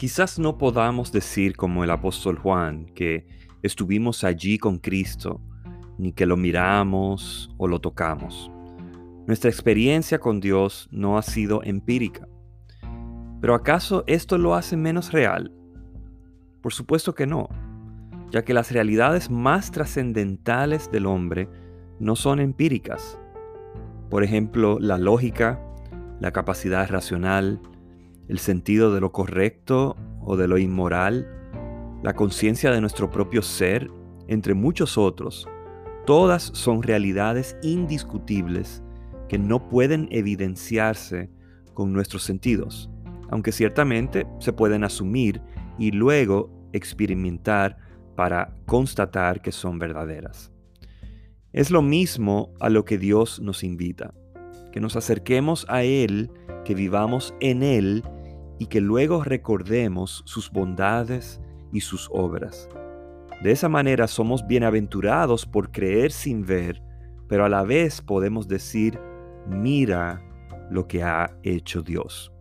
Quizás no podamos decir como el apóstol Juan que estuvimos allí con Cristo, ni que lo miramos o lo tocamos. Nuestra experiencia con Dios no ha sido empírica. Pero ¿acaso esto lo hace menos real? Por supuesto que no, ya que las realidades más trascendentales del hombre no son empíricas. Por ejemplo, la lógica, la capacidad racional, el sentido de lo correcto o de lo inmoral, la conciencia de nuestro propio ser, entre muchos otros, todas son realidades indiscutibles que no pueden evidenciarse con nuestros sentidos, aunque ciertamente se pueden asumir y luego experimentar para constatar que son verdaderas. Es lo mismo a lo que Dios nos invita, que nos acerquemos a Él, que vivamos en Él y que luego recordemos sus bondades y sus obras. De esa manera somos bienaventurados por creer sin ver, pero a la vez podemos decir, mira lo que ha hecho Dios.